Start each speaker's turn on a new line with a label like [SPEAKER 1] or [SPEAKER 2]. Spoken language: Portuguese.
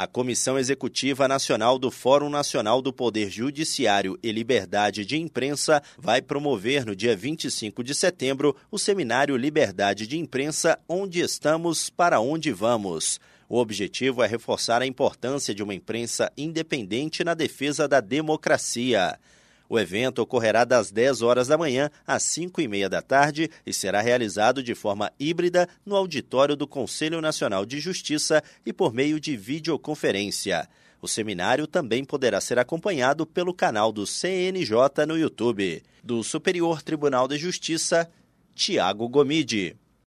[SPEAKER 1] A Comissão Executiva Nacional do Fórum Nacional do Poder Judiciário e Liberdade de Imprensa vai promover no dia 25 de setembro o seminário Liberdade de Imprensa Onde Estamos, para Onde Vamos. O objetivo é reforçar a importância de uma imprensa independente na defesa da democracia. O evento ocorrerá das 10 horas da manhã às 5 e meia da tarde e será realizado de forma híbrida no auditório do Conselho Nacional de Justiça e por meio de videoconferência. O seminário também poderá ser acompanhado pelo canal do CNJ no YouTube. Do Superior Tribunal de Justiça, Tiago Gomide.